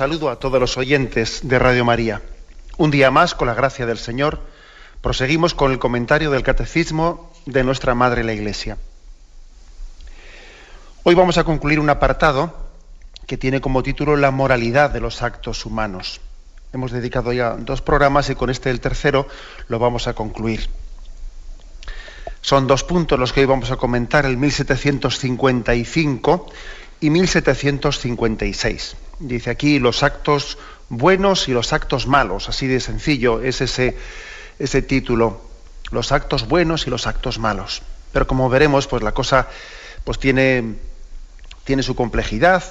Saludo a todos los oyentes de Radio María. Un día más, con la gracia del Señor, proseguimos con el comentario del Catecismo de nuestra Madre la Iglesia. Hoy vamos a concluir un apartado que tiene como título La moralidad de los actos humanos. Hemos dedicado ya dos programas y con este, el tercero, lo vamos a concluir. Son dos puntos los que hoy vamos a comentar, el 1755 y 1756. Dice aquí los actos buenos y los actos malos, así de sencillo es ese, ese título, los actos buenos y los actos malos. Pero como veremos, pues la cosa pues tiene, tiene su complejidad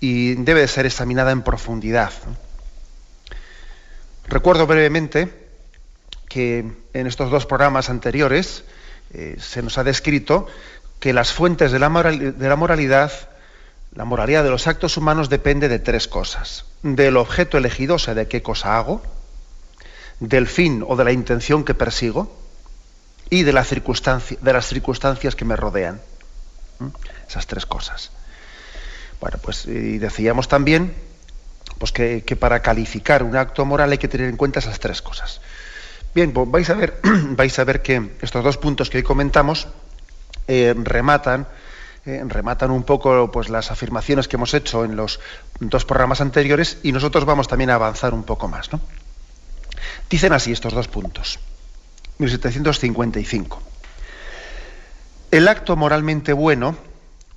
y debe de ser examinada en profundidad. Recuerdo brevemente que en estos dos programas anteriores eh, se nos ha descrito que las fuentes de la, moral, de la moralidad la moralidad de los actos humanos depende de tres cosas. Del objeto elegido, o sea, de qué cosa hago, del fin o de la intención que persigo y de, la circunstancia, de las circunstancias que me rodean. ¿Mm? Esas tres cosas. Bueno, pues decíamos también pues que, que, para calificar un acto moral hay que tener en cuenta esas tres cosas. Bien, pues vais a ver, vais a ver que estos dos puntos que hoy comentamos eh, rematan eh, rematan un poco pues, las afirmaciones que hemos hecho en los dos programas anteriores y nosotros vamos también a avanzar un poco más. ¿no? Dicen así estos dos puntos. 1755. El acto moralmente bueno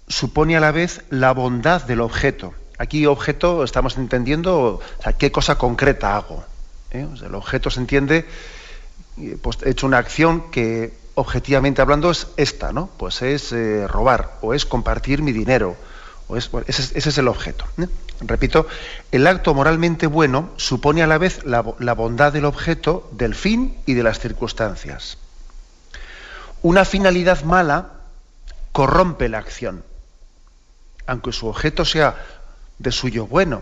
supone a la vez la bondad del objeto. Aquí objeto estamos entendiendo qué cosa concreta hago. ¿eh? El objeto se entiende, pues he hecho una acción que objetivamente hablando es esta, ¿no? Pues es eh, robar o es compartir mi dinero. O es, ese, es el objeto. ¿eh? Repito, el acto moralmente bueno supone a la vez la, la bondad del objeto, del fin y de las circunstancias. Una finalidad mala corrompe la acción, aunque su objeto sea de suyo bueno.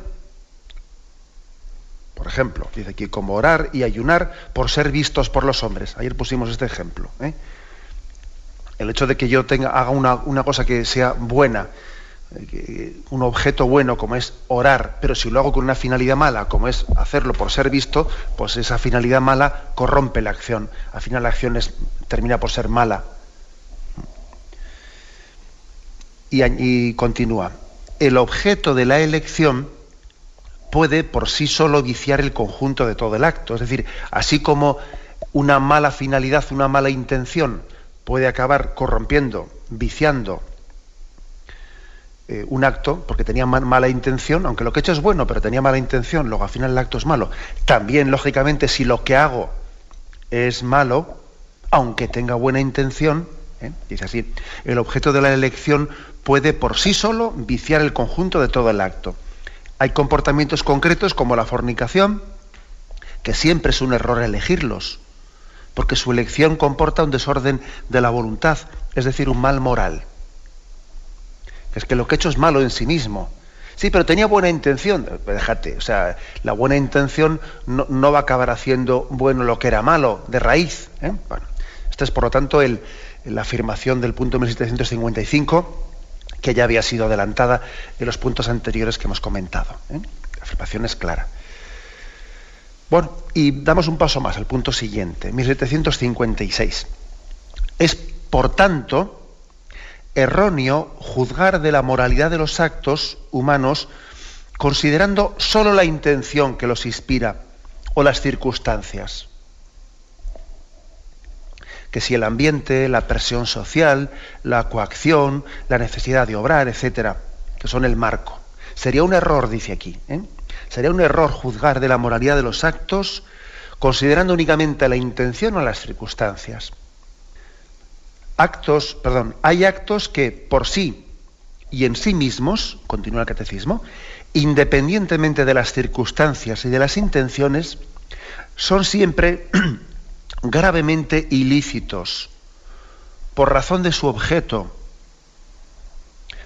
Por ejemplo, dice aquí, como orar y ayunar por ser vistos por los hombres. Ayer pusimos este ejemplo. ¿eh? El hecho de que yo haga una, cosa que sea buena, eh, un objeto bueno como es orar, pero si lo hago con una finalidad mala, como es hacerlo por ser visto, pues esa finalidad mala corrompe la acción. Al final la acción es, termina por ser mala. Y continúa. El objeto de la elección puede por sí solo viciar el conjunto de todo el acto. Es decir, así como una mala finalidad, una mala intención puede acabar corrompiendo, viciando eh, un acto, porque tenía mala intención, aunque lo que he hecho es bueno, pero tenía mala intención, luego al final el acto es malo. También, lógicamente, si lo que hago es malo, aunque tenga buena intención, ¿eh? dice así, el objeto de la elección puede por sí solo viciar el conjunto de todo el acto. Hay comportamientos concretos como la fornicación, que siempre es un error elegirlos, porque su elección comporta un desorden de la voluntad, es decir, un mal moral. Es que lo que he hecho es malo en sí mismo. Sí, pero tenía buena intención. Déjate, o sea, la buena intención no, va a acabar haciendo bueno lo que era malo, de raíz. ¿eh? Esta es, por lo tanto, la afirmación del punto 1755 que ya había sido adelantada en los puntos anteriores que hemos comentado. ¿eh? La afirmación es clara. Bueno, y damos un paso más al punto siguiente, 1756. Es, por tanto, erróneo juzgar de la moralidad de los actos humanos considerando sólo la intención que los inspira o las circunstancias que si el ambiente, la presión social, la coacción, la necesidad de obrar, etcétera, que son el marco. Sería un error, dice aquí, ¿eh? sería un error juzgar de la moralidad de los actos considerando únicamente la intención o las circunstancias. Actos, perdón, hay actos que por sí y en sí mismos, continúa el catecismo, independientemente de las circunstancias y de las intenciones, son siempre gravemente ilícitos por razón de su objeto.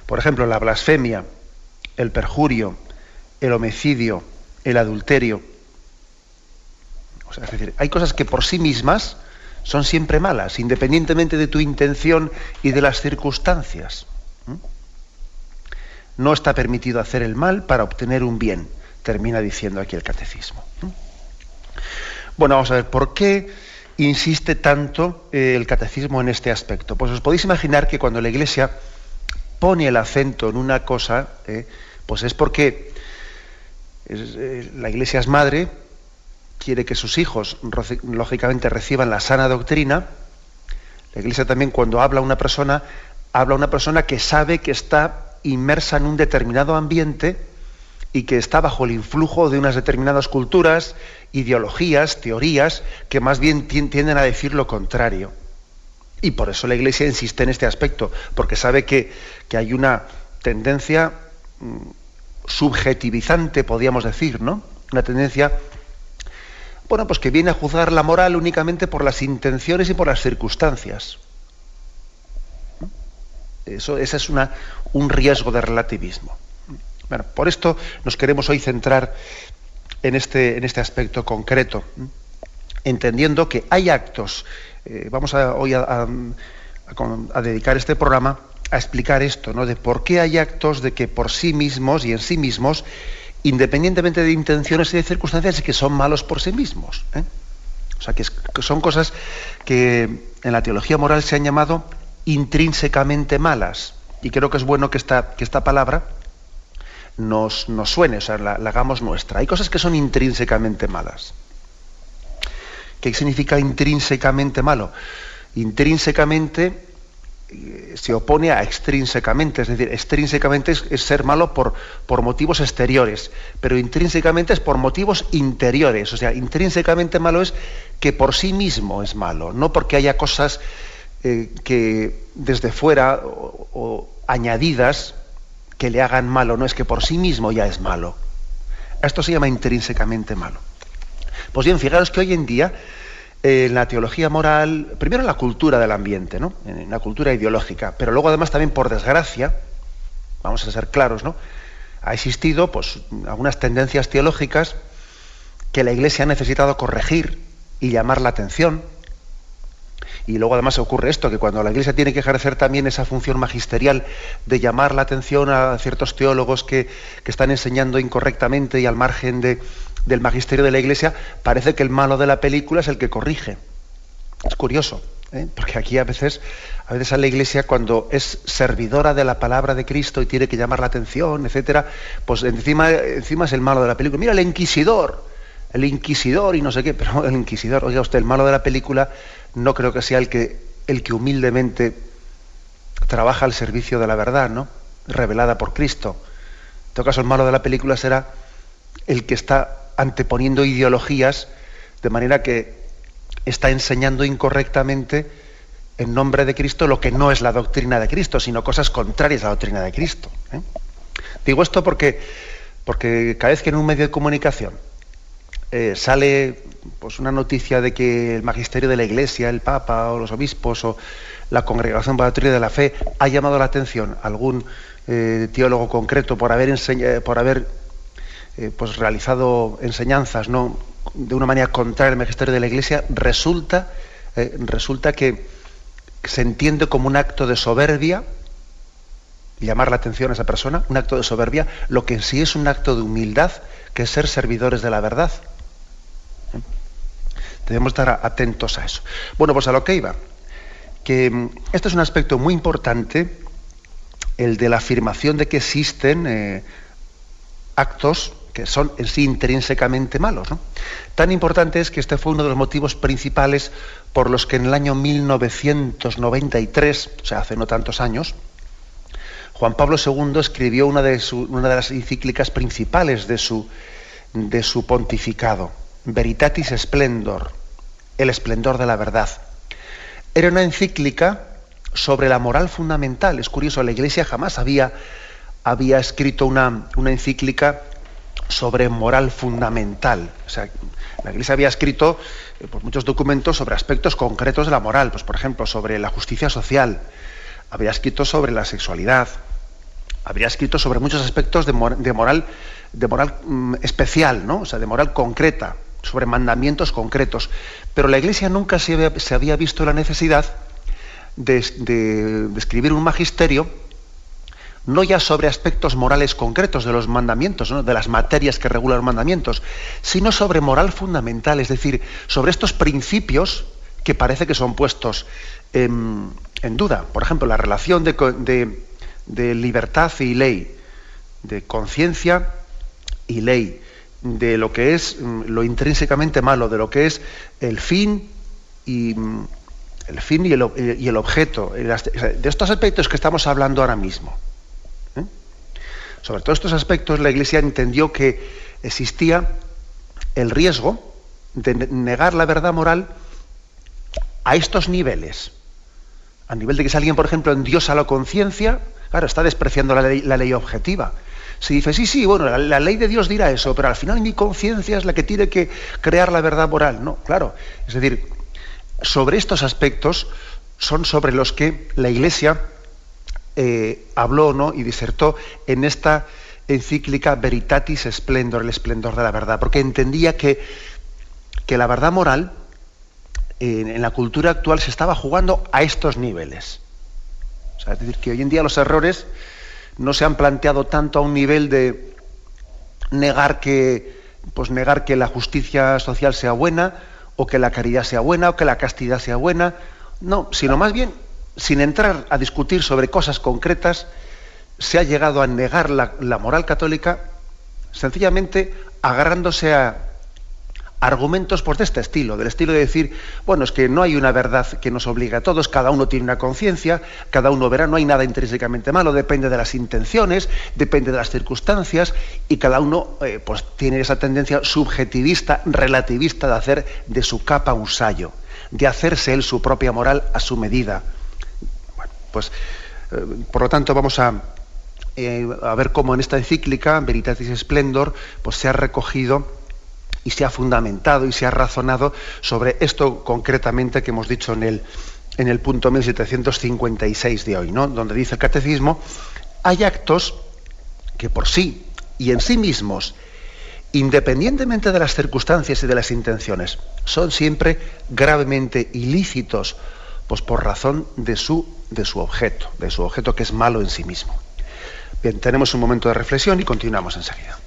Por ejemplo, la blasfemia, el perjurio, el homicidio, el adulterio. es decir, hay cosas que por sí mismas son siempre malas, independientemente de tu intención y de las circunstancias. No está permitido hacer el mal para obtener un bien, termina diciendo aquí el catecismo. Bueno, vamos a ver, ¿por qué insiste tanto eh, el catecismo en este aspecto? Pues os podéis imaginar que cuando la Iglesia pone el acento en una cosa, eh, pues es porque eh, la Iglesia es madre, quiere que sus hijos, lógicamente, reciban la sana doctrina. La Iglesia también, cuando habla a una persona, habla a una persona que sabe que está inmersa en un determinado ambiente y que está bajo el influjo de unas determinadas culturas, ideologías, teorías, que más bien tienden a decir lo contrario. Y por eso la Iglesia insiste en este aspecto, porque sabe que, que hay una tendencia mm, subjetivizante, podríamos decir, ¿no? Una tendencia, bueno, pues que viene a juzgar la moral únicamente por las intenciones y por las circunstancias. Eso, ese es una, un riesgo de relativismo. Bueno, por esto nos queremos hoy centrar en este, en este aspecto concreto, entendiendo que hay actos, eh, vamos a, hoy a, dedicar este programa a explicar esto, ¿no? de por qué hay actos de que por sí mismos y en sí mismos, independientemente de intenciones y de circunstancias, que son malos por sí mismos. ¿eh? O sea, que, que son cosas que en la teología moral se han llamado intrínsecamente malas. Y creo que es bueno que esta, que esta palabra nos, nos suene, o sea, la, hagamos nuestra. Hay cosas que son intrínsecamente malas. ¿Qué significa intrínsecamente malo? Intrínsecamente eh, se opone a extrínsecamente, es decir, extrínsecamente es, ser malo por, por, motivos exteriores, pero intrínsecamente es por motivos interiores, o sea, intrínsecamente malo es que por sí mismo es malo, no porque haya cosas eh, que desde fuera o, añadidas que le hagan malo, no es que por sí mismo ya es malo. Esto se llama intrínsecamente malo. Pues bien, fijaros que hoy en día en la teología moral, primero en la cultura del ambiente, ¿no? en la cultura ideológica, pero luego además también por desgracia, vamos a ser claros, ¿no? ha existido pues, algunas tendencias teológicas que la Iglesia ha necesitado corregir y llamar la atención, y luego además ocurre esto, que cuando la Iglesia tiene que ejercer también esa función magisterial de llamar la atención a ciertos teólogos que, están enseñando incorrectamente y al margen de, del magisterio de la Iglesia, parece que el malo de la película es el que corrige. Es curioso, ¿eh? porque aquí a veces, a veces a la Iglesia cuando es servidora de la palabra de Cristo y tiene que llamar la atención, etcétera, pues encima, encima es el malo de la película. Mira el inquisidor, el inquisidor y no sé qué, pero el inquisidor, oiga usted, el malo de la película no creo que sea el que, el que humildemente trabaja al servicio de la verdad, ¿no? Revelada por Cristo. En todo caso, el malo de la película será el que está anteponiendo ideologías de manera que está enseñando incorrectamente en nombre de Cristo lo que no es la doctrina de Cristo, sino cosas contrarias a la doctrina de Cristo. ¿eh? Digo esto porque, porque cada vez que en un medio de comunicación eh, sale pues una noticia de que el magisterio de la Iglesia, el Papa o los obispos o la Congregación para la Doctrina de la Fe ha llamado la atención a algún eh, teólogo concreto por haber, por haber eh, pues realizado enseñanzas ¿no? de una manera contraria al magisterio de la Iglesia, resulta, resulta que se entiende como un acto de soberbia llamar la atención a esa persona, un acto de soberbia, lo que en sí es un acto de humildad, que es ser servidores de la verdad. Debemos estar atentos a eso. Bueno, pues a lo que iba. Que mm, este es un aspecto muy importante, el de la afirmación de que existen eh, actos que son en sí intrínsecamente malos. Tan importante es que este fue uno de los motivos principales por los que en el año 1993, o sea, hace no tantos años, Juan Pablo II escribió una de, las encíclicas principales de su pontificado, Veritatis Splendor, el esplendor de la verdad. Era una encíclica sobre la moral fundamental. Es curioso, la Iglesia jamás había, había escrito una, una encíclica sobre moral fundamental. O sea, la Iglesia había escrito eh, pues, muchos documentos sobre aspectos concretos de la moral, pues por ejemplo sobre la justicia social, había escrito sobre la sexualidad, habría escrito sobre muchos aspectos de, moral, de moral mm, especial, ¿no? O sea, de moral concreta, sobre mandamientos concretos. Pero la Iglesia nunca se había, visto la necesidad de, escribir un magisterio no ya sobre aspectos morales concretos de los mandamientos, de las materias que regulan los mandamientos, sino sobre moral fundamental, es decir, sobre estos principios que parece que son puestos en, duda. Por ejemplo, la relación de, libertad y ley, de conciencia y ley, de lo que es mm, lo intrínsecamente malo, de lo que es el fin y mm, el fin y el, el objeto, de estos aspectos que estamos hablando ahora mismo. ¿eh? Sobre todos estos aspectos, la Iglesia entendió que existía el riesgo de negar la verdad moral a estos niveles. A nivel de que si alguien, por ejemplo, endiosa la conciencia, claro, está despreciando la ley objetiva. Si dice, sí, sí, bueno, la, ley de Dios dirá eso, pero al final mi conciencia es la que tiene que crear la verdad moral. No, claro. Es decir, sobre estos aspectos son sobre los que la Iglesia eh, habló ¿no? y disertó en esta encíclica Veritatis Splendor, el esplendor de la verdad, porque entendía que, que la verdad moral en, la cultura actual se estaba jugando a estos niveles. es decir, que hoy en día los errores no se han planteado tanto a un nivel de negar que, pues negar que la justicia social sea buena, o que la caridad sea buena, o que la castidad sea buena. No, sino más bien, sin entrar a discutir sobre cosas concretas, se ha llegado a negar la, la moral católica sencillamente agarrándose a, argumentos pues, de este estilo, del estilo de decir, bueno, es que no hay una verdad que nos obligue a todos, cada uno tiene una conciencia, cada uno verá, no hay nada intrínsecamente malo, depende de las intenciones, depende de las circunstancias, y cada uno eh, pues, tiene esa tendencia subjetivista, relativista, de hacer de su capa un sayo, de hacerse él su propia moral a su medida. Bueno, pues, eh, por lo tanto, vamos a, eh, a ver cómo en esta encíclica, Veritatis Splendor, pues se ha recogido y se ha fundamentado y se ha razonado sobre esto concretamente que hemos dicho en el, en el punto 1756 de hoy, ¿no? donde dice el catecismo, hay actos que por sí y en sí mismos, independientemente de las circunstancias y de las intenciones, son siempre gravemente ilícitos, pues por razón de su, de su objeto, de su objeto que es malo en sí mismo. Bien, tenemos un momento de reflexión y continuamos enseguida.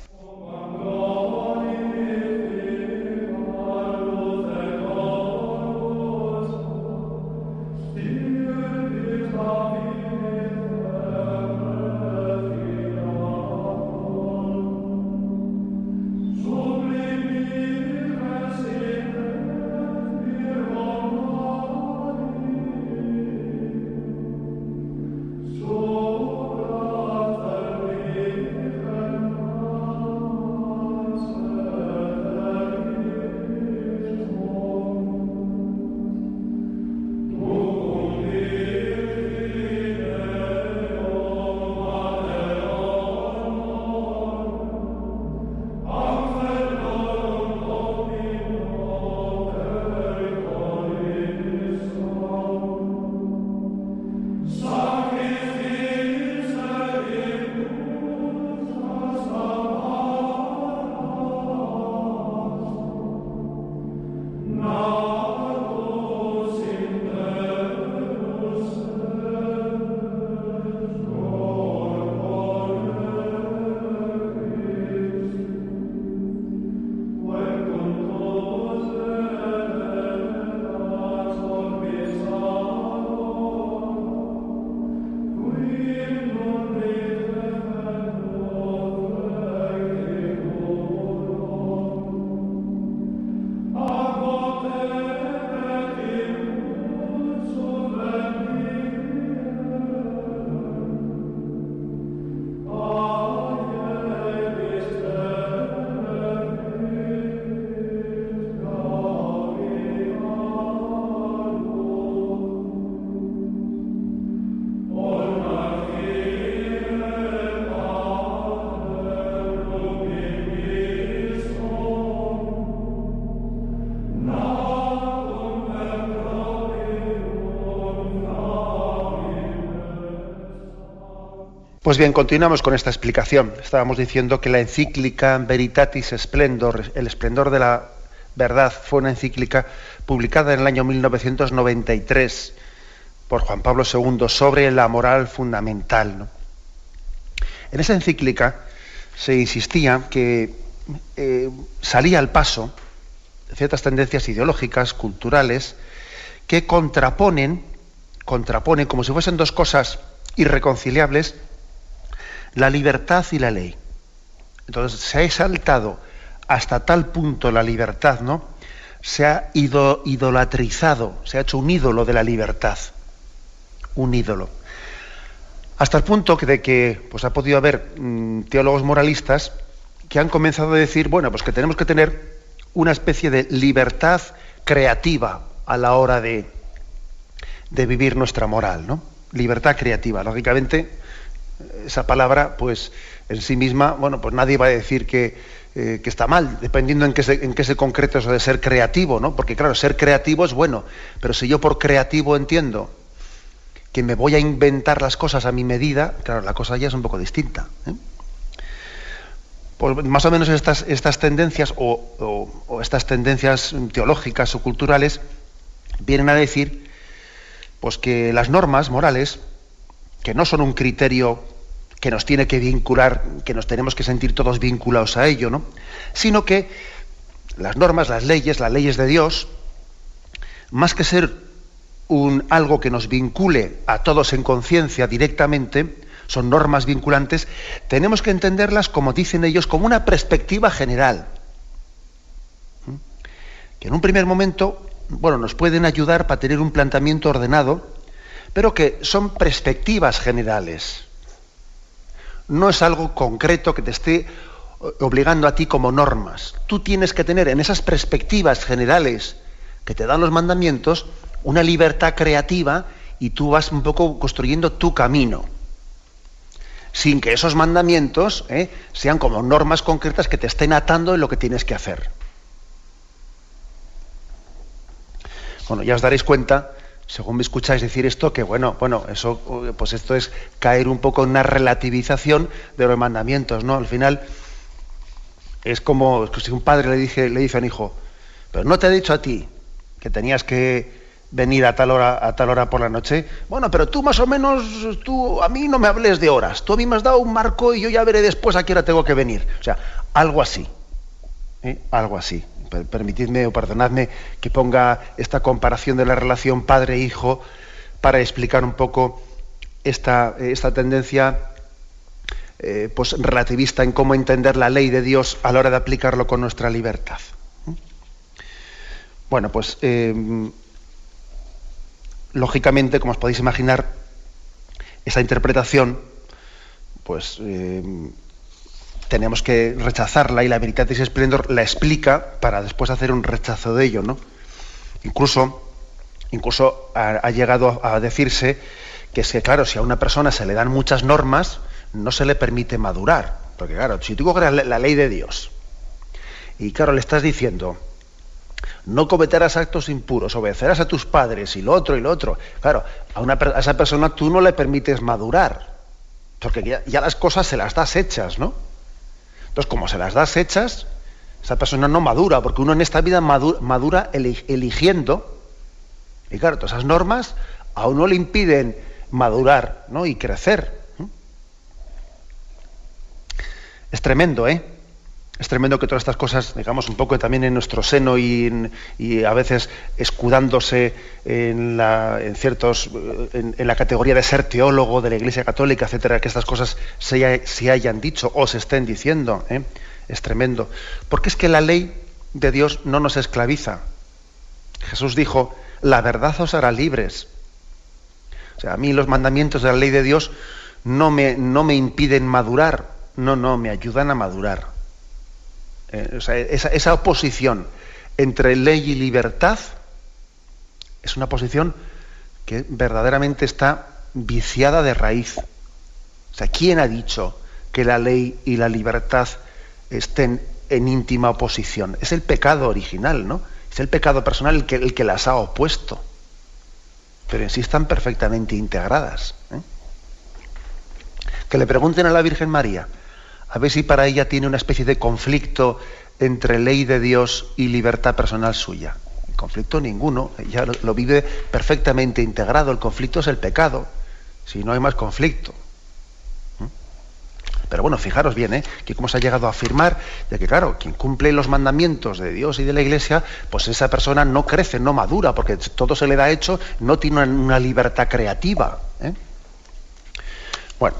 Pues bien, continuamos con esta explicación. Estábamos diciendo que la encíclica Veritatis Splendor, el esplendor de la verdad, fue una encíclica publicada en el año 1993 por Juan Pablo II sobre la moral fundamental. En esa encíclica se insistía que eh, salía al paso ciertas tendencias ideológicas, culturales, que contraponen, contraponen como si fuesen dos cosas irreconciliables, la libertad y la ley. Entonces se ha exaltado hasta tal punto la libertad, ¿no? Se ha idolatrizado, se ha hecho un ídolo de la libertad, un ídolo. Hasta el punto de que pues, ha podido haber mm, teólogos moralistas que han comenzado a decir, bueno, pues que tenemos que tener una especie de libertad creativa a la hora de, de vivir nuestra moral, ¿no? Libertad creativa. Lógicamente, esa palabra, pues en sí misma, bueno, pues nadie va a decir que, eh, está mal, dependiendo en qué, se, en qué eso de ser creativo, ¿no? Porque claro, ser creativo es bueno, pero si yo por creativo entiendo que me voy a inventar las cosas a mi medida, claro, la cosa ya es un poco distinta. ¿eh? Pues más o menos estas, estas tendencias o, o, estas tendencias teológicas o culturales vienen a decir pues que las normas morales que no son un criterio que nos tiene que vincular, que nos tenemos que sentir todos vinculados a ello, ¿no? Sino que las normas, las leyes, las leyes de Dios, más que ser un algo que nos vincule a todos en conciencia directamente, son normas vinculantes, tenemos que entenderlas, como dicen ellos, como una perspectiva general. ¿Mm? Que en un primer momento, bueno, nos pueden ayudar para tener un planteamiento ordenado pero que son perspectivas generales. No es algo concreto que te esté obligando a ti como normas. Tú tienes que tener en esas perspectivas generales que te dan los mandamientos una libertad creativa y tú vas un poco construyendo tu camino. Sin que esos mandamientos ¿eh? sean como normas concretas que te estén atando en lo que tienes que hacer. Bueno, ya os daréis cuenta según me escucháis decir esto, que bueno, bueno, eso, pues esto es caer un poco en una relativización de los mandamientos, ¿no? Al final es como si un padre le, dije, le dice a un hijo, pero no te he dicho a ti que tenías que venir a tal hora a tal hora por la noche. Bueno, pero tú más o menos, tú a mí no me hables de horas. Tú a mí me has dado un marco y yo ya veré después a qué hora tengo que venir. O sea, algo así, ¿eh? algo así permitidme o perdonadme que ponga esta comparación de la relación padre-hijo para explicar un poco esta, esta tendencia eh, pues relativista en cómo entender la ley de Dios a la hora de aplicarlo con nuestra libertad. Bueno, pues em, lógicamente, como os podéis imaginar, esa interpretación, pues em, tenemos que rechazarla y la Veritatis Splendor la explica para después hacer un rechazo de ello, ¿no? Incluso, incluso ha, llegado a decirse que es que, claro, si a una persona se le dan muchas normas, no se le permite madurar. Porque, claro, si tú coges la, ley de Dios y, claro, le estás diciendo, no cometerás actos impuros, obedecerás a tus padres y lo otro y lo otro. Claro, a, una, a esa persona tú no le permites madurar, porque ya, ya, las cosas se las das hechas, ¿no? Entonces, como se las das hechas, esa persona no madura, porque uno en esta vida madura, eligiendo. Y claro, todas esas normas a uno le impiden madurar ¿no? y crecer. Es tremendo, ¿eh? Es tremendo que todas estas cosas, digamos, un poco también en nuestro seno y, a veces escudándose en, la, en la categoría de ser teólogo de la Iglesia Católica, etcétera, que estas cosas se, hayan dicho o se estén diciendo. ¿eh? Es tremendo. Porque es que la ley de Dios no nos esclaviza. Jesús dijo, la verdad os hará libres. O sea, a mí los mandamientos de la ley de Dios no me impiden madurar, no, no, me ayudan a madurar. Eh, esa, oposición entre ley y libertad es una posición que verdaderamente está viciada de raíz. O sea, ¿quién ha dicho que la ley y la libertad estén en íntima oposición? Es el pecado original, ¿no? Es el pecado personal el que, el que las ha opuesto. Pero en sí están perfectamente integradas. ¿eh? Que le pregunten a la Virgen María, a ver si para ella tiene una especie de conflicto entre ley de Dios y libertad personal suya. Conflicto ninguno, ella lo, vive perfectamente integrado, el conflicto es el pecado, si no hay más conflicto. ¿Mm? Pero bueno, fijaros bien, ¿eh? que cómo se ha llegado a afirmar de que, claro, quien cumple los mandamientos de Dios y de la Iglesia, pues esa persona no crece, no madura, porque todo se le da hecho, no tiene una, libertad creativa. ¿eh? Bueno,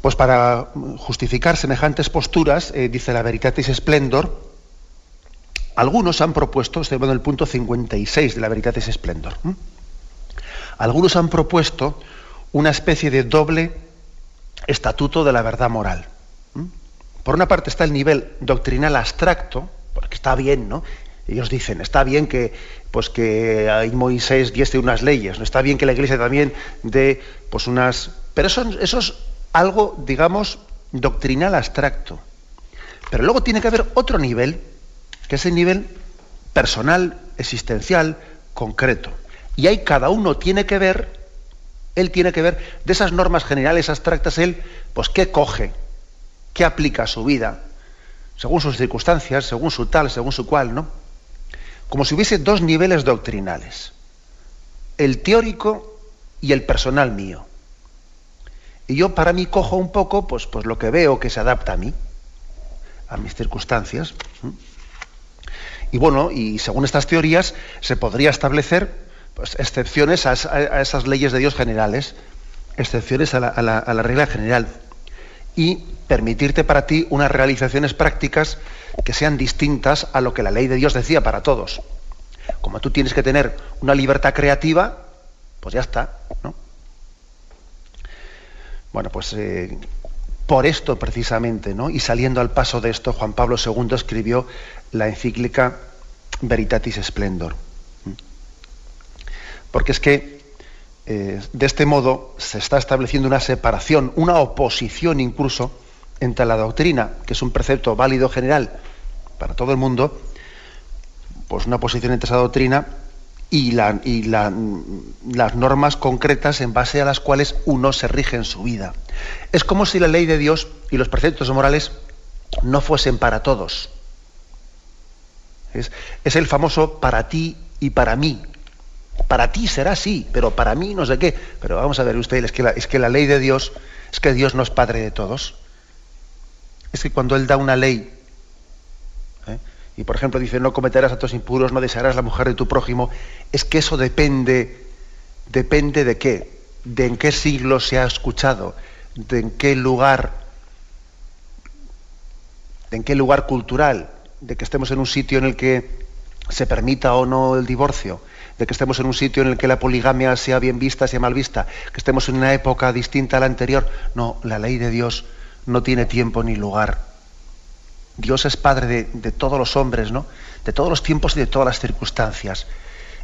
pues para justificar semejantes posturas, eh, dice la Veritatis Splendor, algunos han propuesto, estoy hablando del punto 56 de la Veritatis Splendor, algunos han propuesto una especie de doble estatuto de la verdad moral. Por una parte está el nivel doctrinal abstracto, porque está bien, ¿no? Ellos dicen, está bien que, pues que Moisés diese unas leyes, ¿no? está bien que la Iglesia también dé pues unas... Pero eso, eso es algo, digamos, doctrinal abstracto. Pero luego tiene que haber otro nivel, que es el nivel personal, existencial, concreto. Y ahí cada uno tiene que ver, él tiene que ver de esas normas generales abstractas, él, pues qué coge, qué aplica a su vida, según sus circunstancias, según su tal, según su cual, ¿no? Como si hubiese dos niveles doctrinales, el teórico y el personal mío. Y yo para mí cojo un poco pues, pues lo que veo que se adapta a mí, a mis circunstancias. Y bueno, y según estas teorías se podría establecer pues, excepciones a, esas leyes de Dios generales, excepciones a la, regla general. Y permitirte para ti unas realizaciones prácticas que sean distintas a lo que la ley de Dios decía para todos. Como tú tienes que tener una libertad creativa, pues ya está, ¿no? Bueno, pues eh, por esto precisamente, ¿no? Y saliendo al paso de esto, Juan Pablo II escribió la encíclica Veritatis Splendor. Porque es que eh, de este modo se está estableciendo una separación, una oposición incluso entre la doctrina, que es un precepto válido general para todo el mundo, pues una oposición entre esa doctrina y, las normas concretas en base a las cuales uno se rige en su vida. Es como si la ley de Dios y los preceptos morales no fuesen para todos. Es, el famoso para ti y para mí. Para ti será así, pero para mí no sé qué. Pero vamos a ver ustedes, es que es que la ley de Dios, es que Dios no es padre de todos. Es que cuando Él da una ley y por ejemplo dice no cometerás actos impuros, no desearás la mujer de tu prójimo, es que eso depende, depende de qué, de en qué siglo se ha escuchado, de en qué lugar, de en qué lugar cultural, de que estemos en un sitio en el que se permita o no el divorcio, de que estemos en un sitio en el que la poligamia sea bien vista, sea mal vista, que estemos en una época distinta a la anterior. No, la ley de Dios no tiene tiempo ni lugar. Dios es Padre de, todos los hombres, ¿no? De todos los tiempos y de todas las circunstancias.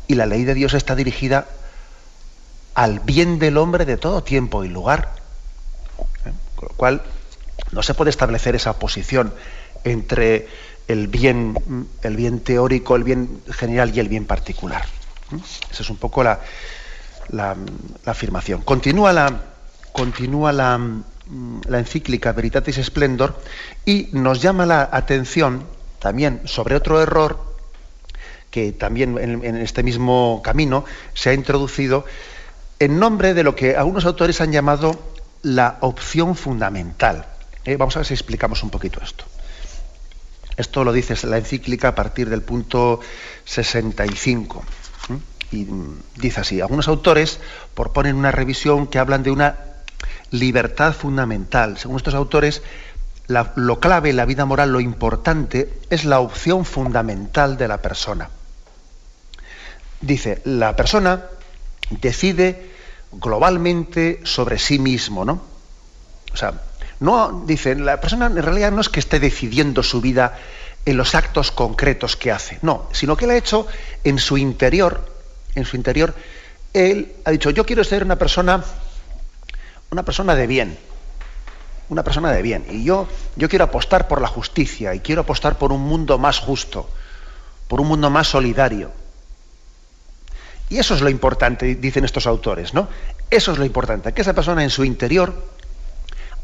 Y la ley de Dios está dirigida al bien del hombre de todo tiempo y lugar. ¿Eh? Con lo cual, no se puede establecer esa oposición entre el bien, el bien teórico, el bien general y el bien particular. ¿Eh? Esa es un poco la, la, afirmación. Continúa la, continúa la, la encíclica Veritatis Splendor y nos llama la atención también sobre otro error que también en, este mismo camino se ha introducido en nombre de lo que algunos autores han llamado la opción fundamental. Eh, vamos a ver si explicamos un poquito esto. Esto lo dice la encíclica a partir del punto 65. Y mm, dice así, algunos autores proponen una revisión que hablan de una libertad fundamental. Según estos autores, lo clave la vida moral, lo importante, es la opción fundamental de la persona. Dice, la persona decide globalmente sobre sí mismo, ¿no? O sea, no, dice, la persona en realidad no es que esté decidiendo su vida en los actos concretos que hace, no, sino que él ha hecho en su interior, en su interior, él ha dicho, yo quiero ser una persona una persona de bien, una persona de bien. Y yo, yo quiero apostar por la justicia y quiero apostar por un mundo más justo, por un mundo más solidario. Y eso es lo importante, dicen estos autores, ¿no? Eso es lo importante, que esa persona en su interior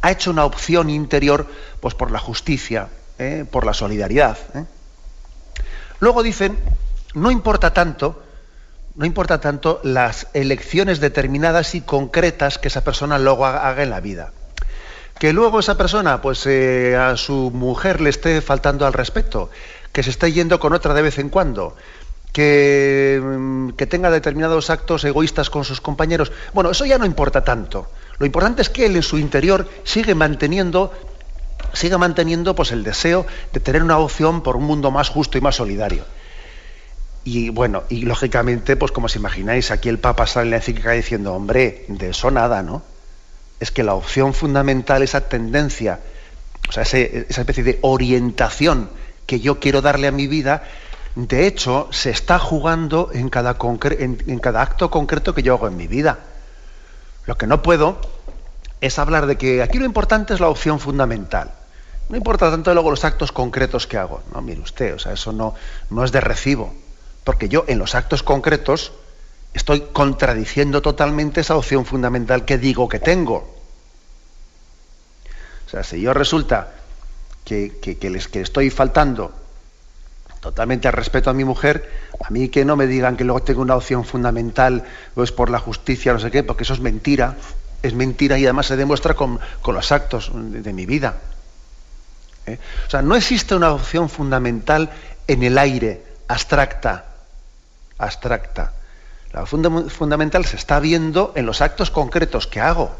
ha hecho una opción interior pues, por la justicia, ¿eh? por la solidaridad. ¿eh? Luego dicen, no importa tanto, no importa tanto las elecciones determinadas y concretas que esa persona luego haga en la vida. Que luego esa persona, pues eh, a su mujer le esté faltando al respeto, que se esté yendo con otra de vez en cuando, que, mm, que, tenga determinados actos egoístas con sus compañeros. Bueno, eso ya no importa tanto. Lo importante es que él en su interior manteniendo, sigue manteniendo pues, el deseo de tener una opción por un mundo más justo y más solidario. Y bueno, y lógicamente, pues como os imagináis, aquí el Papa sale en la encíclica diciendo, hombre, de eso nada, ¿no? Es que la opción fundamental, esa tendencia, o sea, esa especie de orientación que yo quiero darle a mi vida, de hecho, se está jugando en cada, en cada acto concreto que yo hago en mi vida. Lo que no puedo es hablar de que aquí lo importante es la opción fundamental. No importa tanto luego los actos concretos que hago. No, mire usted, o sea, eso no, no es de recibo. Porque yo en los actos concretos estoy contradiciendo totalmente esa opción fundamental que digo que tengo. O sea, si yo resulta que, les, que estoy faltando totalmente al respeto a mi mujer, a mí que no me digan que luego tengo una opción fundamental, pues por la justicia, no sé qué, porque eso es mentira, es mentira y además se demuestra con, los actos de, mi vida. ¿eh? O sea, no existe una opción fundamental en el aire, abstracta, abstracta. La fundamental se está viendo en los actos concretos que hago.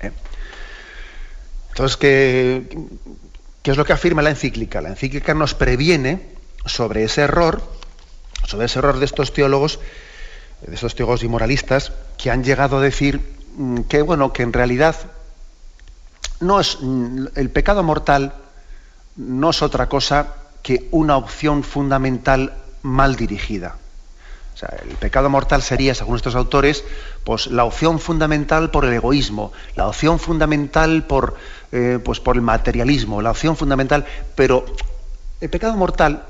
¿eh? Entonces, ¿qué, ¿qué es lo que afirma la encíclica? La encíclica nos previene sobre ese error, sobre ese error de estos teólogos, de estos teólogos y moralistas, que han llegado a decir mm, que, bueno, que en realidad no es, mm, el pecado mortal no es otra cosa que una opción fundamental mal dirigida. O sea, el pecado mortal sería, según estos autores, pues la opción fundamental por el egoísmo, la opción fundamental por, eh, pues por el materialismo, la opción fundamental, pero el pecado mortal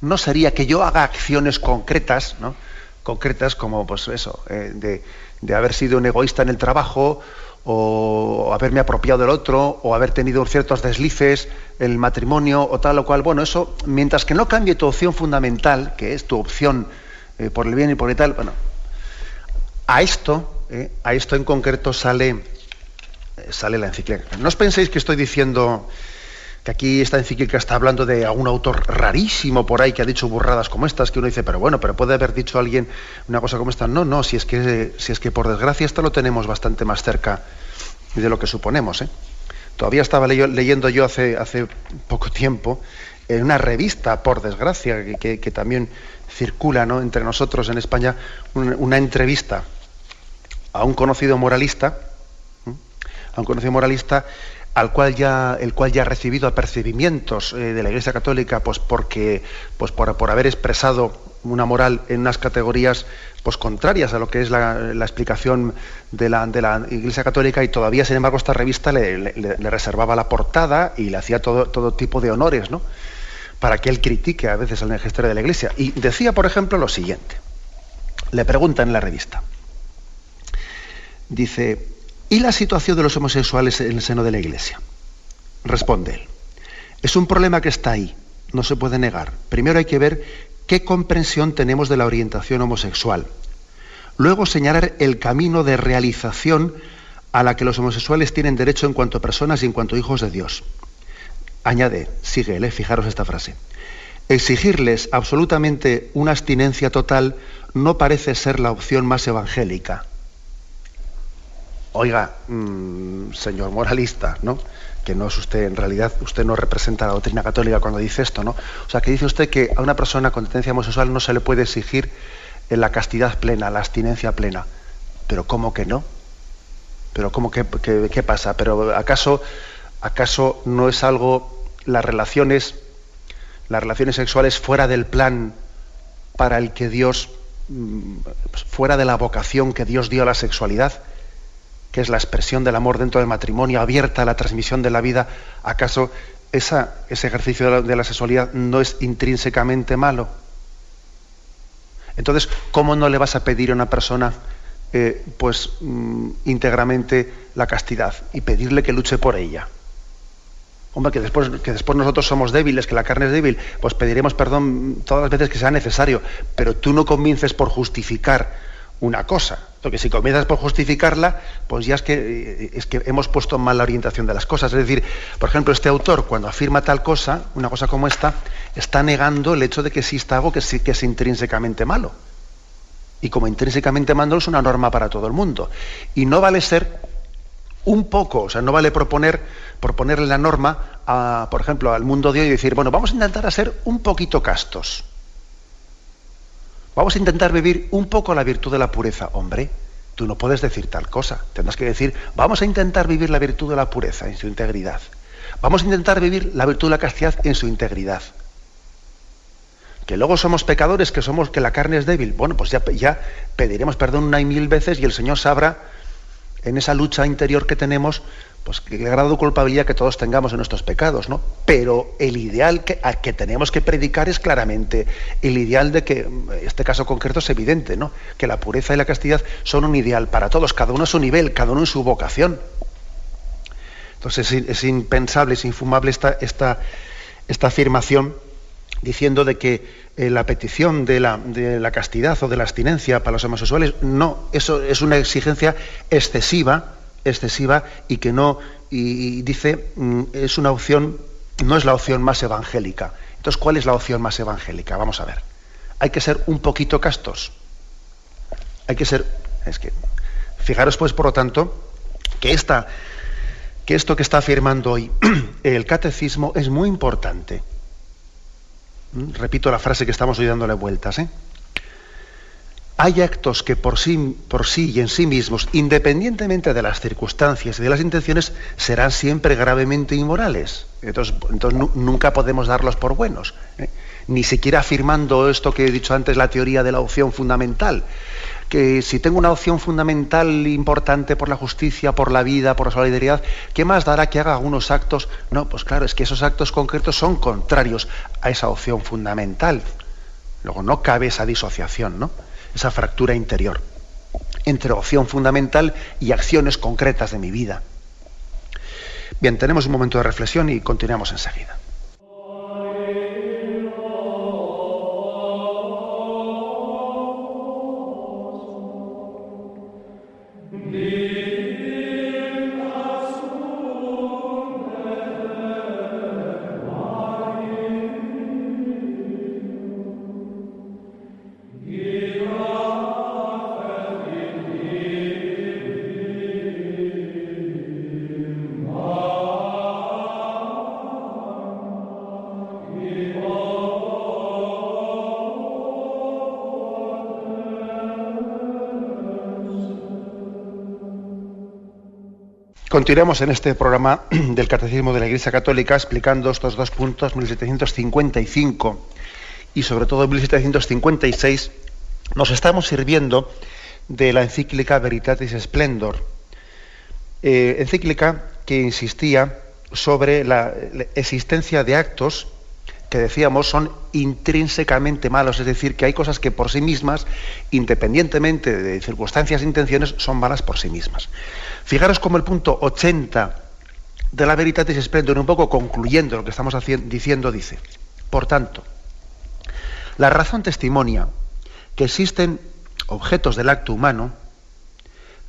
no sería que yo haga acciones concretas, ¿no? concretas como pues eso, eh, de, haber sido un egoísta en el trabajo, o haberme apropiado del otro, o haber tenido ciertos deslices el matrimonio, o tal o cual. Bueno, eso, mientras que no cambie tu opción fundamental, que es tu opción eh, por el bien y por el tal, bueno, a esto, eh, a esto en concreto sale, sale la enciclopedia. No os penséis que estoy diciendo que aquí esta encíclica está hablando de algún autor rarísimo por ahí que ha dicho burradas como estas, que uno dice, pero bueno, pero puede haber dicho alguien una cosa como esta. No, no, si es que, si es que por desgracia esto lo tenemos bastante más cerca de lo que suponemos. ¿eh? Todavía estaba leyendo yo hace, hace poco tiempo en una revista, por desgracia, que, también circula entre nosotros en España, una, entrevista a un conocido moralista, a un conocido moralista al cual ya, el cual ya ha recibido apercibimientos eh, de la Iglesia Católica, pues porque, pues por, por, haber expresado una moral en unas categorías pues contrarias a lo que es la, explicación de la, de la, Iglesia Católica y todavía, sin embargo, esta revista le, reservaba la portada y le hacía todo, todo tipo de honores, ¿no? Para que él critique a veces al magisterio de la Iglesia. Y decía, por ejemplo, lo siguiente. Le pregunta en la revista. Dice, ¿Y la situación de los homosexuales en el seno de la Iglesia? Responde él. Es un problema que está ahí, no se puede negar. Primero hay que ver qué comprensión tenemos de la orientación homosexual. Luego señalar el camino de realización a la que los homosexuales tienen derecho en cuanto a personas y en cuanto a hijos de Dios. Añade, sigue ¿eh? fijaros esta frase. Exigirles absolutamente una abstinencia total no parece ser la opción más evangélica oiga, mm, señor moralista, ¿no? que no es usted, en realidad, usted no representa la doctrina católica cuando dice esto, ¿no? O sea, que dice usted que a una persona con tendencia homosexual no se le puede exigir la castidad plena, la abstinencia plena. Pero ¿cómo que no? Pero ¿cómo que, qué pasa? Pero ¿acaso, acaso no es algo, las relaciones, las relaciones sexuales fuera del plan para el que Dios, mm, fuera de la vocación que Dios dio a la sexualidad? que es la expresión del amor dentro del matrimonio, abierta a la transmisión de la vida, ¿acaso ese ejercicio de la, sexualidad no es intrínsecamente malo? Entonces, ¿cómo no le vas a pedir a una persona eh, pues mm, íntegramente la castidad y pedirle que luche por ella. Hombre, que después, que después nosotros somos débiles, que la carne es débil, pues pediremos perdón todas las veces que sea necesario, pero tú no convinces por justificar una cosa. Porque si comienzas por justificarla, pues ya es que, eh, es que hemos puesto mal la orientación de las cosas. Es decir, por ejemplo, este autor, cuando afirma tal cosa, una cosa como esta, está negando el hecho de que exista algo que, que es intrínsecamente malo. Y como intrínsecamente malo es una norma para todo el mundo. Y no vale ser un poco, o sea, no vale proponer, proponerle la norma, a, por ejemplo, al mundo de hoy y decir, bueno, vamos a intentar ser un poquito castos. Vamos a intentar vivir un poco la virtud de la pureza. Hombre, tú no puedes decir tal cosa. Tendrás que decir, vamos a intentar vivir la virtud de la pureza en su integridad. Vamos a intentar vivir la virtud de la castidad en su integridad. Que luego somos pecadores, que somos que la carne es débil. Bueno, pues ya, ya pediremos perdón una y mil veces y el Señor sabrá en esa lucha interior que tenemos pues qué grado de culpabilidad que todos tengamos en nuestros pecados, ¿no? Pero el ideal que, que tenemos que predicar es claramente el ideal de que, en este caso concreto es evidente, ¿no? Que la pureza y la castidad son un ideal para todos, cada uno a su nivel, cada uno en su vocación. Entonces es, impensable, es infumable esta, esta afirmación diciendo de que eh, la petición de la, de la castidad o de la abstinencia para los homosexuales, no, eso es una exigencia excesiva, excesiva y que no, y, dice, mm, es una opción, no es la opción más evangélica. Entonces, ¿cuál es la opción más evangélica? Vamos a ver. Hay que ser un poquito castos. Hay que ser, es que, fijaros pues, por lo tanto, que esta, que esto que está afirmando hoy el catecismo es muy importante. Repito la frase que estamos hoy dándole vueltas, ¿eh? hay actos que por sí, por sí y en sí mismos, independientemente de las circunstancias y de las intenciones, serán siempre gravemente inmorales. Entonces, nunca podemos darlos por buenos. ¿eh? Ni siquiera afirmando esto que he dicho antes, la teoría de la opción fundamental. Que si tengo una opción fundamental importante por la justicia, por la vida, por la solidaridad, ¿qué más dará que haga algunos actos? No, pues claro, es que esos actos concretos son contrarios a esa opción fundamental. Luego no cabe esa disociación, ¿no? esa fractura interior entre opción fundamental y acciones concretas de mi vida. Bien, tenemos un momento de reflexión y continuamos enseguida. Continuamos en este programa del Catecismo de la Iglesia Católica explicando estos dos puntos, 1755 y sobre todo 1756. Nos estamos sirviendo de la encíclica Veritatis Splendor, eh, encíclica que insistía sobre la existencia de actos que decíamos son intrínsecamente malos, es decir, que hay cosas que por sí mismas, independientemente de circunstancias e intenciones, son malas por sí mismas. Fijaros como el punto 80 de la Veritatis Splendor, un poco concluyendo lo que estamos diciendo, dice, por tanto, la razón testimonia que existen objetos del acto humano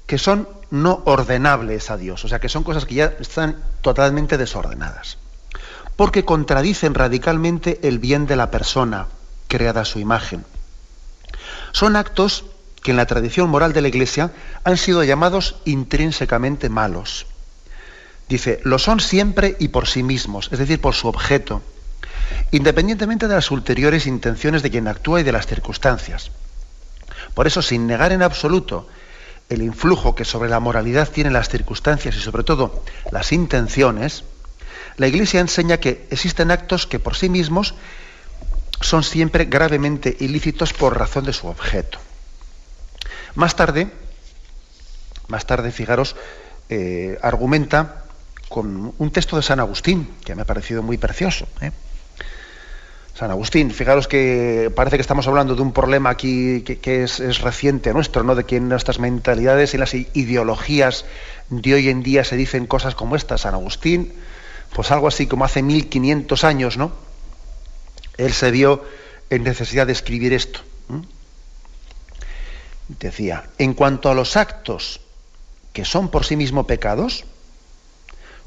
que son no ordenables a Dios, o sea, que son cosas que ya están totalmente desordenadas porque contradicen radicalmente el bien de la persona creada a su imagen. Son actos que en la tradición moral de la Iglesia han sido llamados intrínsecamente malos. Dice, lo son siempre y por sí mismos, es decir, por su objeto, independientemente de las ulteriores intenciones de quien actúa y de las circunstancias. Por eso, sin negar en absoluto el influjo que sobre la moralidad tienen las circunstancias y sobre todo las intenciones, la Iglesia enseña que existen actos que por sí mismos son siempre gravemente ilícitos por razón de su objeto. Más tarde, más tarde, fijaros, eh, argumenta con un texto de San Agustín, que me ha parecido muy precioso. ¿eh? San Agustín, fijaros que parece que estamos hablando de un problema aquí que, es, reciente nuestro, ¿no? De que en nuestras mentalidades y las ideologías de hoy en día se dicen cosas como esta. San Agustín, pues algo así como hace 1500 años, ¿no? Él se vio en necesidad de escribir esto. Decía, en cuanto a los actos que son por sí mismos pecados,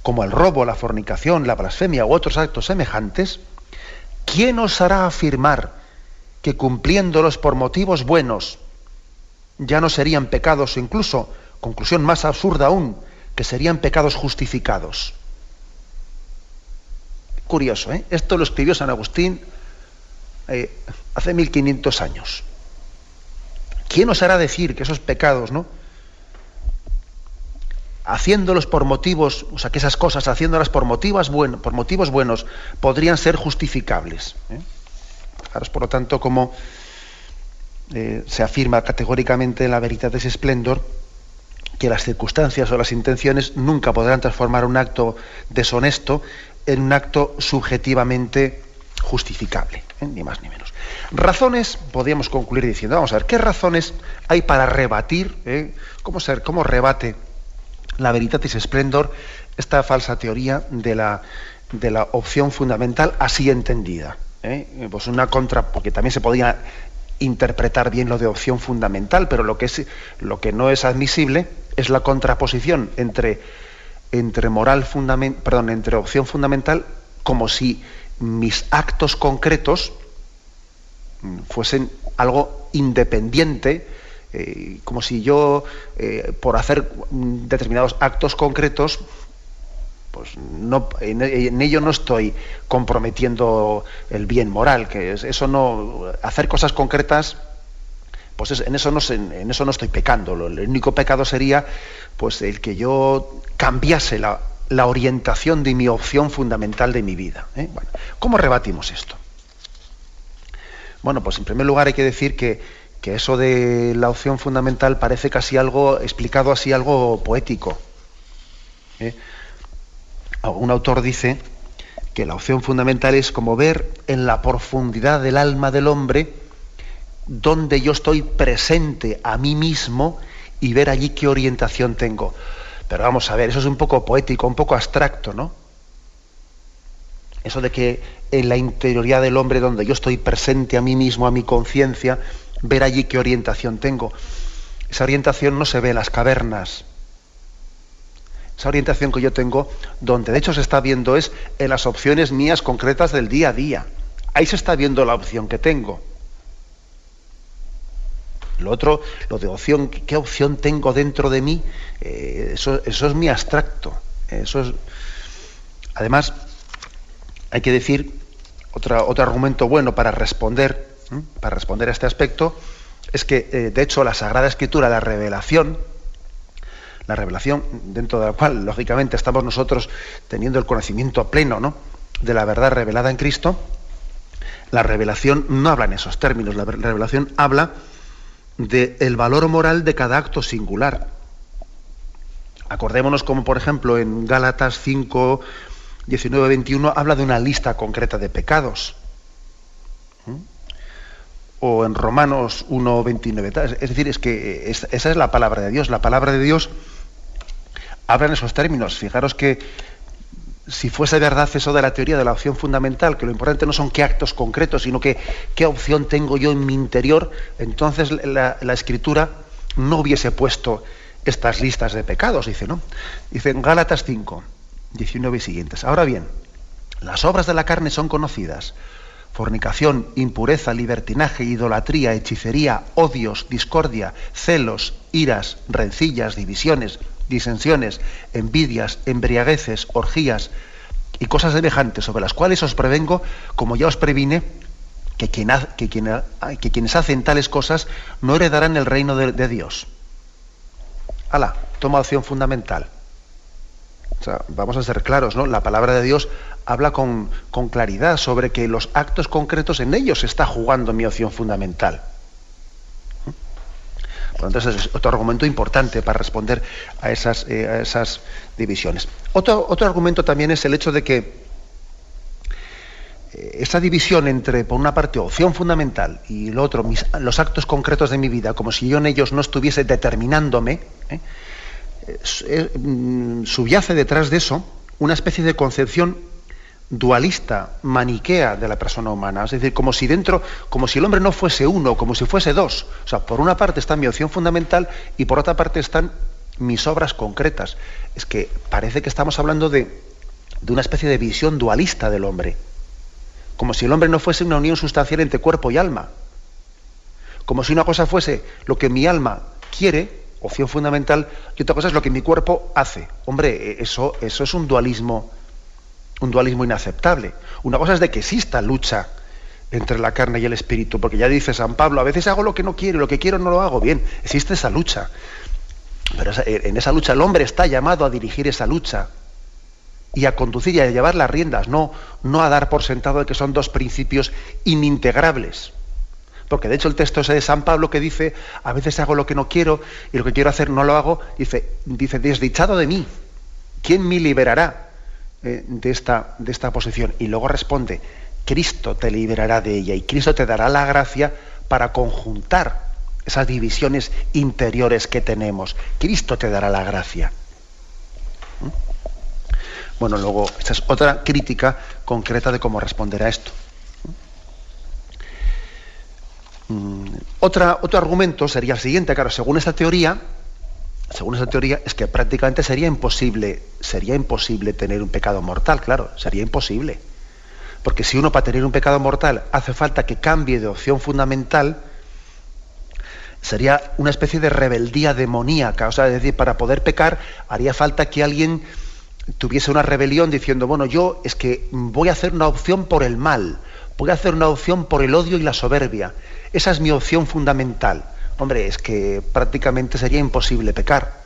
como el robo, la fornicación, la blasfemia u otros actos semejantes, ¿quién os hará afirmar que cumpliéndolos por motivos buenos ya no serían pecados o incluso, conclusión más absurda aún, que serían pecados justificados? Curioso, ¿eh? Esto lo escribió San Agustín eh, hace 1500 años. ¿Quién os hará decir que esos pecados, ¿no? haciéndolos por motivos, o sea, que esas cosas, haciéndolas por motivos, bueno, por motivos buenos, podrían ser justificables. ¿eh? por lo tanto, como eh, se afirma categóricamente en la Veritatis Splendor, que las circunstancias o las intenciones nunca podrán transformar un acto deshonesto en un acto subjetivamente justificable, ¿eh? ni más ni menos. Razones, podríamos concluir diciendo, vamos a ver, ¿qué razones hay para rebatir? ¿Cómo, ser, ¿Cómo rebate la Veritatis Splendor esta falsa teoría de la, de la opción fundamental así entendida? ¿eh? Pues una contra, porque también se podía interpretar bien lo de opción fundamental, pero lo que, es, lo que no es admisible es la contraposición entre, entre moral fundament, perdón, entre opción fundamental como si mis actos concretos fuesen algo independiente, eh, como si yo, eh, por hacer determinados actos concretos, pues no, en, ello no estoy comprometiendo el bien moral, que es, eso no, hacer cosas concretas, pues en eso no estoy pecando. El único pecado sería, pues el que yo cambiase la, orientación de mi opción fundamental de mi vida. ¿eh? ¿cómo rebatimos esto? Bueno, pues en primer lugar hay que decir que, eso de la opción fundamental parece casi algo, explicado así, algo poético. ¿eh? Un autor dice que la opción fundamental es como ver en la profundidad del alma del hombre donde yo estoy presente a mí mismo y ver allí qué orientación tengo. Pero vamos a ver, eso es un poco poético, un poco abstracto, ¿no? Eso de que en la interioridad del hombre, donde yo estoy presente a mí mismo, a mi conciencia, ver allí qué orientación tengo. Esa orientación no se ve en las cavernas. Esa orientación que yo tengo, donde de hecho se está viendo es en las opciones mías concretas del día a día. Ahí se está viendo la opción que tengo. Lo otro, lo de opción, ¿qué opción tengo dentro de mí? Eh, eso, eso, es mi abstracto. Eso es... Además, hay que decir, otro, otro argumento bueno para responder, para responder a este aspecto, es que, eh, de hecho, la Sagrada Escritura, la revelación, la revelación dentro de la cual, lógicamente, estamos nosotros teniendo el conocimiento pleno ¿no? de la verdad revelada en Cristo, la revelación no habla en esos términos, la revelación habla del valor moral de cada acto singular. Acordémonos como, por ejemplo, en Gálatas 5, 19-21 habla de una lista concreta de pecados. ¿Mm? O en Romanos 1.29. Es decir, es que esa es la palabra de Dios. La palabra de Dios habla en esos términos. Fijaros que si fuese verdad eso de la teoría de la opción fundamental, que lo importante no son qué actos concretos, sino que qué opción tengo yo en mi interior, entonces la, la escritura no hubiese puesto estas listas de pecados, dice, ¿no? Dice en Gálatas 5, 19 y siguientes. Ahora bien, las obras de la carne son conocidas. Fornicación, impureza, libertinaje, idolatría, hechicería, odios, discordia, celos, iras, rencillas, divisiones, disensiones, envidias, embriagueces, orgías y cosas semejantes sobre las cuales os prevengo, como ya os previne, que, quienes hacen tales cosas no heredarán el reino de, Dios. Ala, toma opción fundamental vamos a ser claros, ¿no? La palabra de Dios habla con, claridad sobre que los actos concretos en ellos está jugando mi opción fundamental. Entonces es otro argumento importante para responder a esas, eh, divisiones. Otro, otro, argumento también es el hecho de que eh, esa división entre, por una parte, opción fundamental y lo otro, los actos concretos de mi vida, como si yo en ellos no estuviese determinándome, ¿eh? Mm, subyace detrás de eso una especie de concepción dualista, maniquea de la persona humana. Es decir, como si dentro, como si el hombre no fuese uno, como si fuese dos. O sea, por una parte está mi opción fundamental y por otra parte están mis obras concretas. Es que parece que estamos hablando de, de una especie de visión dualista del hombre como si el hombre no fuese una unión sustancial entre cuerpo y alma, como si una cosa fuese lo que mi alma quiere, opción fundamental, y otra cosa es lo que mi cuerpo hace. Hombre, e-, eso, eso es un dualismo, un dualismo inaceptable. Una cosa es de que exista lucha entre la carne y el espíritu, porque ya dice San Pablo, a veces hago lo que no quiero, lo que quiero no lo hago. Bien, existe esa lucha. Pero en esa lucha el hombre está llamado a dirigir esa lucha y a conducir y a llevar las riendas, no, no a dar por sentado de que son dos principios inintegrables. Porque de hecho el texto ese de San Pablo que dice, a veces hago lo que no quiero y lo que quiero hacer no lo hago, dice, dice desdichado de mí, ¿quién me liberará eh, de, esta, de esta posición? Y luego responde, Cristo te liberará de ella y Cristo te dará la gracia para conjuntar esas divisiones interiores que tenemos. Cristo te dará la gracia. Bueno, luego, esta es otra crítica concreta de cómo responder a esto. Mm, otra, otro argumento sería el siguiente, claro, según esta teoría, según esta teoría, es que prácticamente sería imposible, sería imposible tener un pecado mortal, claro, sería imposible. Porque si uno para tener un pecado mortal hace falta que cambie de opción fundamental, sería una especie de rebeldía demoníaca. O sea, es decir, para poder pecar haría falta que alguien tuviese una rebelión diciendo, bueno, yo es que voy a hacer una opción por el mal, voy a hacer una opción por el odio y la soberbia. Esa es mi opción fundamental. Hombre, es que prácticamente sería imposible pecar.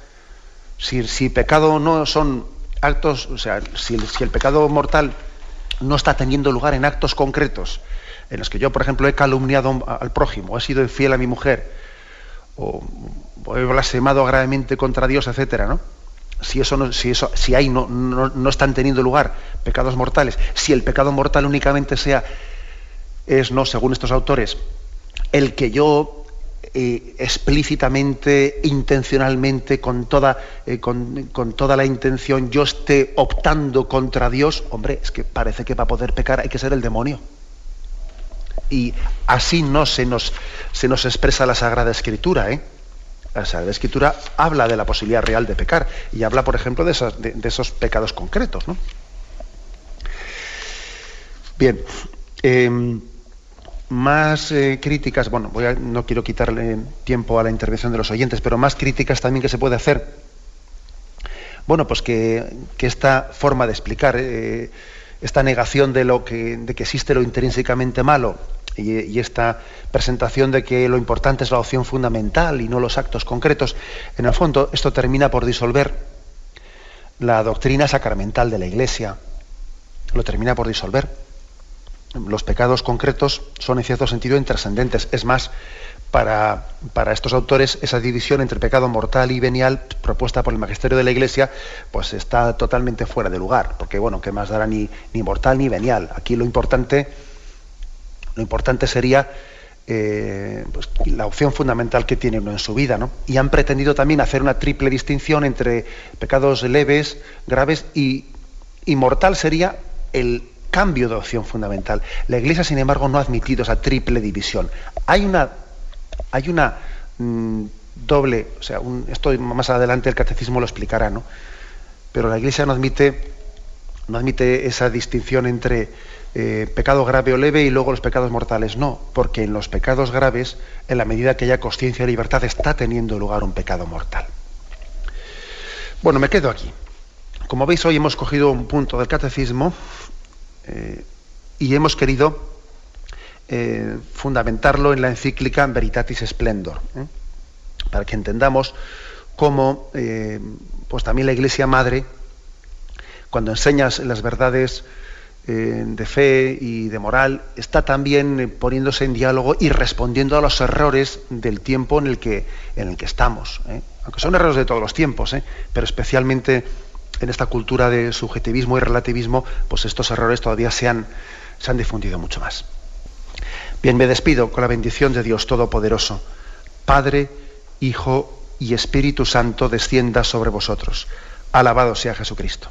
Si, pecado no son actos, o sea, si, el pecado mortal no está teniendo lugar en actos concretos, en los que yo, por ejemplo, he calumniado al prójimo, he sido infiel a mi mujer, o, he blasfemado gravemente contra Dios, etcétera, ¿no? si eso no, si eso, si ahí no, no, están teniendo lugar pecados mortales, si el pecado mortal únicamente sea, es no, según estos autores, el que yo eh, explícitamente, intencionalmente, con toda, eh, con, con, toda la intención, yo esté optando contra Dios, hombre, es que parece que para poder pecar hay que ser el demonio. Y así no se nos, se nos expresa la Sagrada Escritura, ¿eh? La Sagrada Escritura habla de la posibilidad real de pecar y habla, por ejemplo, de esos, pecados concretos. Bien, em, más eh, críticas, bueno, voy no quiero quitarle tiempo a la intervención de los oyentes, pero más críticas también que se puede hacer. Bueno, pues que, esta forma de explicar, eh, esta negación de, lo que, de que existe lo intrínsecamente malo, y, esta presentación de que lo importante es la opción fundamental y no los actos concretos, en el fondo esto termina por disolver la doctrina sacramental de la Iglesia. Lo termina por disolver. Los pecados concretos son en cierto sentido intrascendentes. Es más, para, para, estos autores esa división entre pecado mortal y venial propuesta por el magisterio de la Iglesia pues está totalmente fuera de lugar, porque bueno, ¿qué más dará ni, ni mortal ni venial? Aquí lo importante lo importante sería eh, pues, la opción fundamental que tiene uno en su vida. ¿no? Y han pretendido también hacer una triple distinción entre pecados leves, graves y, mortal sería el cambio de opción fundamental. La Iglesia, sin embargo, no ha admitido esa triple división. Hay una, hay una mm, doble, o sea, esto más adelante el catecismo lo explicará, ¿no? Pero la Iglesia no admite, no admite esa distinción entre eh, pecado grave o leve y luego los pecados mortales. No, porque en los pecados graves, en la medida que haya conciencia y libertad, está teniendo lugar un pecado mortal. Bueno, me quedo aquí. Como veis, hoy hemos cogido un punto del catecismo eh, y hemos querido eh, fundamentarlo en la encíclica Veritatis Splendor, para que entendamos cómo pues también la Iglesia Madre, cuando enseñas las verdades eh, de fe y de moral está también eh, poniéndose en diálogo y respondiendo a los errores del tiempo en el que, en el que estamos. ¿eh? Aunque son errores de todos los tiempos, pero especialmente en esta cultura de subjetivismo y relativismo, pues estos errores todavía se han, se han difundido mucho más. Bien, me despido con la bendición de Dios Todopoderoso. Padre, Hijo y Espíritu Santo descienda sobre vosotros. Alabado sea Jesucristo.